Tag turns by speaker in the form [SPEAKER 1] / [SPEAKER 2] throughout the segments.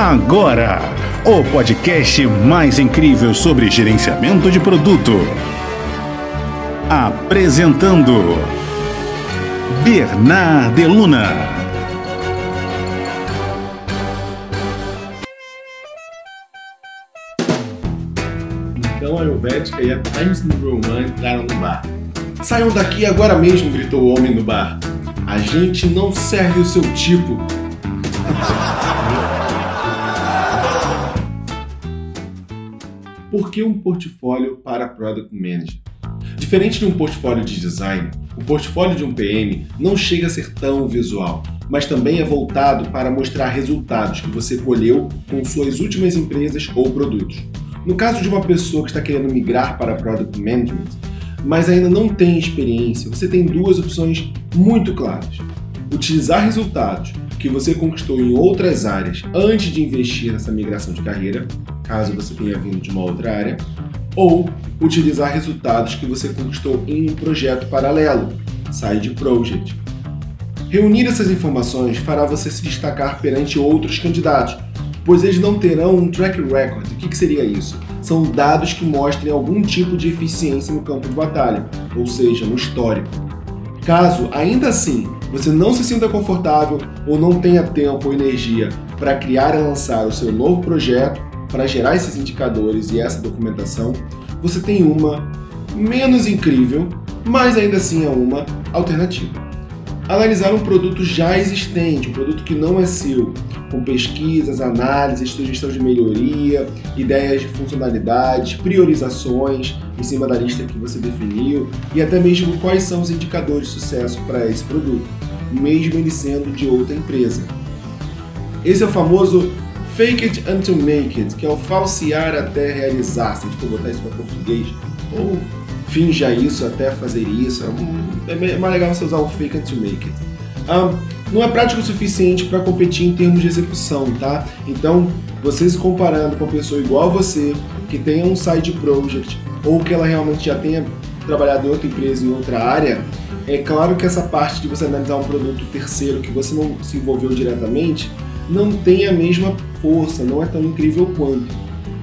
[SPEAKER 1] Agora, o podcast mais incrível sobre gerenciamento de produto. Apresentando Bernard Deluna.
[SPEAKER 2] Então a Helvética e a Times New Roman entraram no bar. Saiam daqui agora mesmo, gritou o homem no bar. A gente não serve o seu tipo. Por que um portfólio para Product Manager? Diferente de um portfólio de design, o portfólio de um PM não chega a ser tão visual, mas também é voltado para mostrar resultados que você colheu com suas últimas empresas ou produtos. No caso de uma pessoa que está querendo migrar para Product Management, mas ainda não tem experiência, você tem duas opções muito claras. Utilizar resultados que você conquistou em outras áreas antes de investir nessa migração de carreira, caso você tenha vindo de uma outra área, ou utilizar resultados que você conquistou em um projeto paralelo, side project. Reunir essas informações fará você se destacar perante outros candidatos, pois eles não terão um track record. O que, seria isso? São dados que mostrem algum tipo de eficiência no campo de batalha, ou seja, no histórico. Caso, ainda assim, você não se sinta confortável ou não tenha tempo ou energia para criar e lançar o seu novo projeto, para gerar esses indicadores e essa documentação, você tem uma menos incrível, mas ainda assim é uma alternativa analisar um produto já existente, um produto que não é seu, com pesquisas, análises, sugestão de melhoria, ideias de funcionalidades, priorizações em cima da lista que você definiu e até mesmo quais são os indicadores de sucesso para esse produto, mesmo ele sendo de outra empresa. Esse é o famoso fake it until make it, que é o falsear até realizar, se a gente for botar isso para português, ou finja isso até fazer isso. É, é mais legal você usar o fake until make it. Um, não é prático o suficiente para competir em termos de execução, tá? Então, você se comparando com uma pessoa igual a você, que tenha um side project, ou que ela realmente já tenha trabalhado em outra empresa, em outra área, é claro que essa parte de você analisar um produto terceiro que você não se envolveu diretamente, não tem a mesma força, não é tão incrível quanto.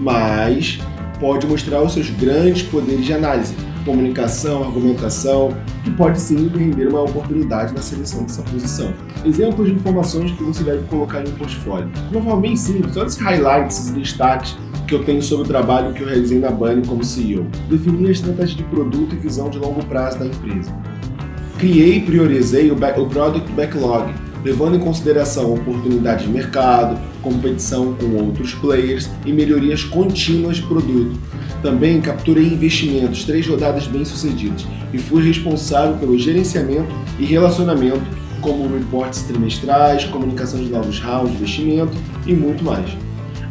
[SPEAKER 2] Mas pode mostrar os seus grandes poderes de análise comunicação, argumentação, que pode sim render uma oportunidade na seleção dessa posição. Exemplos de informações que você deve colocar em um portfólio. Bem simples, olha esses highlights e destaques que eu tenho sobre o trabalho que eu realizei na Bunny como CEO. Definir a estratégia de produto e visão de longo prazo da empresa. Criei e priorizei o, back, o Product Backlog, levando em consideração oportunidades de mercado, competição com outros players e melhorias contínuas de produto. Também capturei investimentos, três rodadas bem-sucedidas, e fui responsável pelo gerenciamento e relacionamento, como reportes trimestrais, comunicação de novos rounds de investimento e muito mais.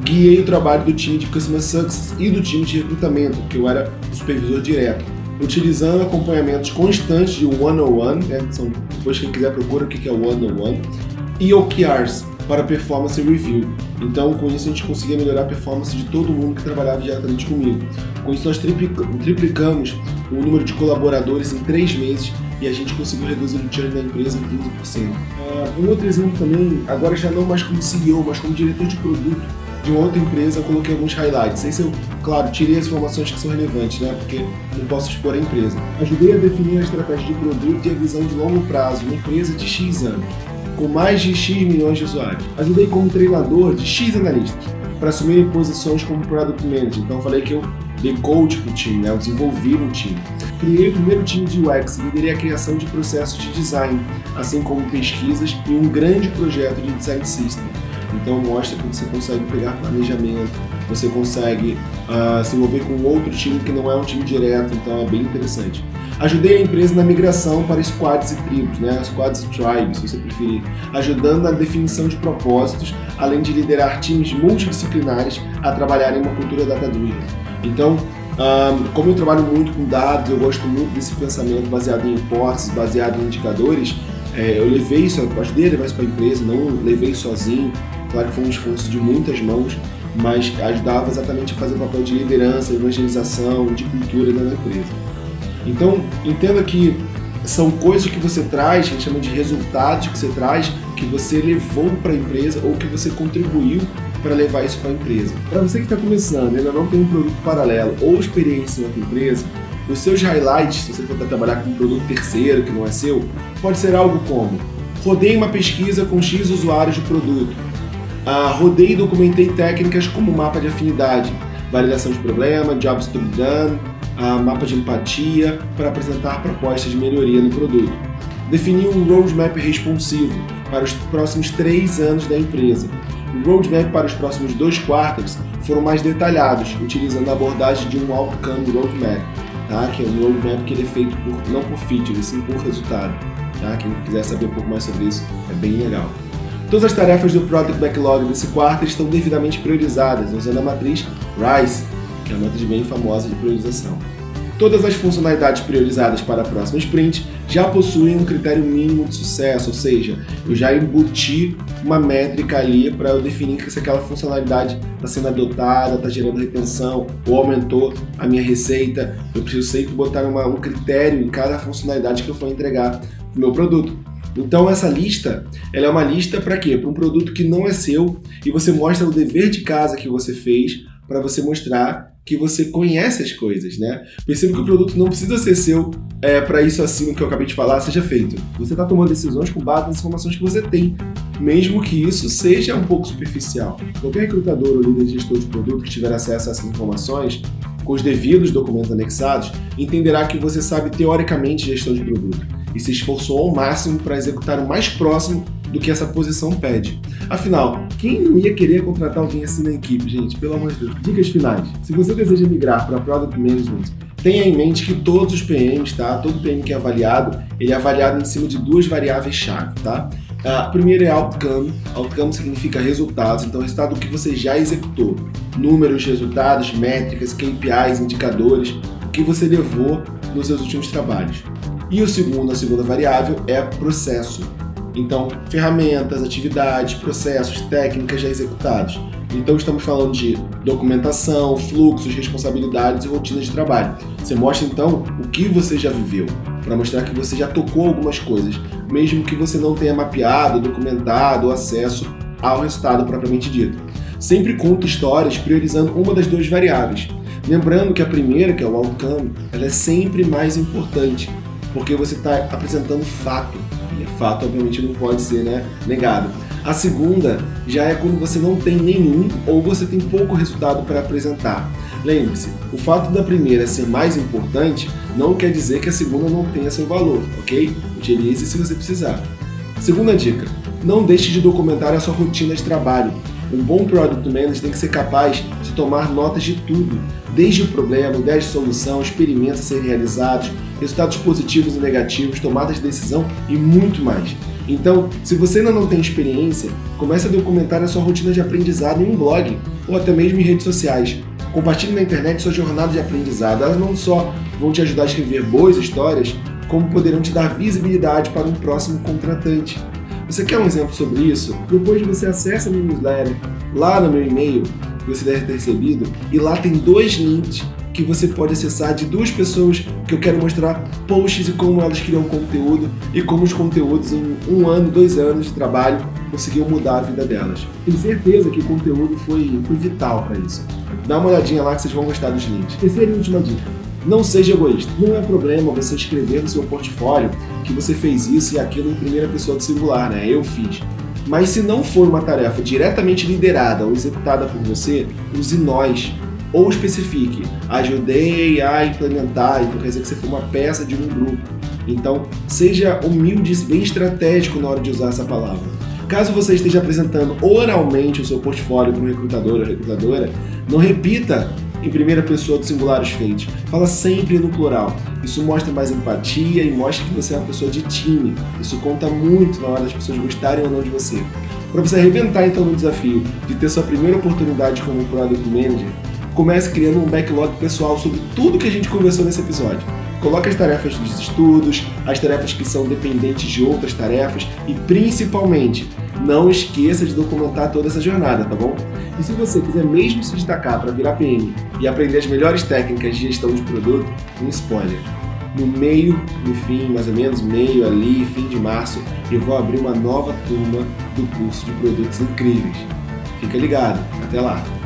[SPEAKER 2] Guiei o trabalho do time de Customer Success e do time de recrutamento, que eu era o supervisor direto, utilizando acompanhamentos constantes de one-on-one, né, são, depois quem quiser procura o que é one-on-one, e OKRs, para performance review. Então, com isso, a gente conseguia melhorar a performance de todo mundo que trabalhava diretamente comigo. Com isso, nós triplicamos o número de colaboradores em três meses e a gente conseguiu reduzir o churn da empresa em 15%. Uh, ah, um outro exemplo também, agora já não mais como CEO, mas como diretor de produto de outra empresa, eu coloquei alguns highlights. Aí eu, claro, tirei as informações que são relevantes, né? Porque não posso expor a empresa. Ajudei a definir a estratégia de produto e a visão de longo prazo uma empresa de X anos com mais de X milhões de usuários. Ajudei como treinador de X analistas para assumir posições como Product Manager. Então, falei que eu dei coach para o time, né? eu desenvolvi um time. Criei o primeiro time de UX, liderei a criação de processos de design, assim como pesquisas e um grande projeto de design system. Então, mostra que você consegue pegar planejamento, você consegue uh, se envolver com outro time que não é um time direto, então é bem interessante. Ajudei a empresa na migração para squads e tribos, né? squads e tribes, se você preferir, ajudando na definição de propósitos, além de liderar times multidisciplinares a trabalhar em uma cultura data-driven. Então, um, como eu trabalho muito com dados, eu gosto muito desse pensamento baseado em hipóteses, baseado em indicadores, é, eu levei isso, eu ajudei a levar isso para a empresa, não levei sozinho, claro que foi um esforço de muitas mãos, mas ajudava exatamente a fazer o papel de liderança, evangelização, de cultura da empresa. Então, entenda que são coisas que você traz, que a gente chama de resultados que você traz, que você levou para a empresa ou que você contribuiu para levar isso para a empresa. Para você que está começando ainda não tem um produto paralelo ou experiência outra empresa, os seus highlights, se você for trabalhar com um produto terceiro que não é seu, pode ser algo como rodei uma pesquisa com X usuários do produto, ah, rodei e documentei técnicas como mapa de afinidade, validação de problema, jobs to be done, ah, mapa de empatia para apresentar propostas de melhoria no produto. Defini um roadmap responsivo para os próximos três anos da empresa. O roadmap para os próximos dois quartos foram mais detalhados, utilizando a abordagem de um outcome roadmap tá? que é um roadmap que ele é feito por, não por feature, sim por resultado. Tá? Quem quiser saber um pouco mais sobre isso, é bem legal. Todas as tarefas do Product Backlog desse quarto estão devidamente priorizadas, usando a matriz RISE, que é uma matriz bem famosa de priorização. Todas as funcionalidades priorizadas para a próxima sprint já possuem um critério mínimo de sucesso, ou seja, eu já embuti uma métrica ali para eu definir se aquela funcionalidade está sendo adotada, está gerando retenção ou aumentou a minha receita. Eu preciso sempre botar uma, um critério em cada funcionalidade que eu for entregar no meu produto. Então essa lista, ela é uma lista para quê? Para um produto que não é seu e você mostra o dever de casa que você fez para você mostrar que você conhece as coisas, né? Perceba que o produto não precisa ser seu é, para isso acima que eu acabei de falar seja feito. Você está tomando decisões com base nas informações que você tem, mesmo que isso seja um pouco superficial. Qualquer recrutador ou líder de gestor de produto que tiver acesso a essas informações, com os devidos documentos anexados, entenderá que você sabe teoricamente gestão de produto e se esforçou ao máximo para executar o mais próximo do que essa posição pede. Afinal, quem não ia querer contratar alguém assim na equipe, gente? Pelo amor de Deus. Dicas finais. Se você deseja migrar para Product Management, tenha em mente que todos os PMs, tá? Todo PM que é avaliado, ele é avaliado em cima de duas variáveis-chave, tá? A primeira é outcome. Outcome significa resultados, então resultado do que você já executou. Números, resultados, métricas, KPIs, indicadores, o que você levou nos seus últimos trabalhos. E o segundo, a segunda variável é processo. Então, ferramentas, atividades, processos, técnicas já executados. Então, estamos falando de documentação, fluxos, responsabilidades e rotinas de trabalho. Você mostra então o que você já viveu, para mostrar que você já tocou algumas coisas, mesmo que você não tenha mapeado, documentado acesso ao resultado propriamente dito. Sempre conta histórias priorizando uma das duas variáveis. Lembrando que a primeira, que é o outcome, ela é sempre mais importante, porque você está apresentando fato fato obviamente não pode ser né, negado. A segunda já é quando você não tem nenhum ou você tem pouco resultado para apresentar. Lembre-se, o fato da primeira ser mais importante não quer dizer que a segunda não tenha seu valor, ok? Utilize se você precisar. Segunda dica: não deixe de documentar a sua rotina de trabalho. Um bom Product Manager tem que ser capaz de tomar notas de tudo, desde o problema, ideias de solução, experimentos a serem realizados, resultados positivos e negativos, tomadas de decisão e muito mais. Então, se você ainda não tem experiência, comece a documentar a sua rotina de aprendizado em um blog ou até mesmo em redes sociais. Compartilhe na internet sua jornada de aprendizado. Elas não só vão te ajudar a escrever boas histórias, como poderão te dar visibilidade para um próximo contratante. Você quer um exemplo sobre isso? Depois você acessa a minha newsletter lá no meu e-mail que você deve ter recebido e lá tem dois links que você pode acessar de duas pessoas que eu quero mostrar posts e como elas criam conteúdo e como os conteúdos em um ano, dois anos de trabalho conseguiu mudar a vida delas. Tenho certeza que o conteúdo foi, foi vital para isso. Dá uma olhadinha lá que vocês vão gostar dos links. Terceira e última dica. Não seja egoísta. Não é problema você escrever no seu portfólio que você fez isso e aquilo em primeira pessoa do singular, né? Eu fiz. Mas se não for uma tarefa diretamente liderada ou executada por você, use nós. Ou especifique, ajudei a implementar, então quer dizer que você foi uma peça de um grupo. Então, seja humilde e bem estratégico na hora de usar essa palavra. Caso você esteja apresentando oralmente o seu portfólio para um recrutador ou recrutadora, não repita em primeira pessoa dos singulares feitos. Fala sempre no plural. Isso mostra mais empatia e mostra que você é uma pessoa de time. Isso conta muito na hora das pessoas gostarem ou não de você. Para você arrebentar então no desafio de ter sua primeira oportunidade como Product Manager, comece criando um backlog pessoal sobre tudo que a gente conversou nesse episódio. Coloque as tarefas dos estudos, as tarefas que são dependentes de outras tarefas e principalmente não esqueça de documentar toda essa jornada, tá bom? E se você quiser mesmo se destacar para virar PM e aprender as melhores técnicas de gestão de produto, um spoiler. No meio, no fim, mais ou menos, meio ali, fim de março, eu vou abrir uma nova turma do curso de produtos incríveis. Fica ligado! Até lá!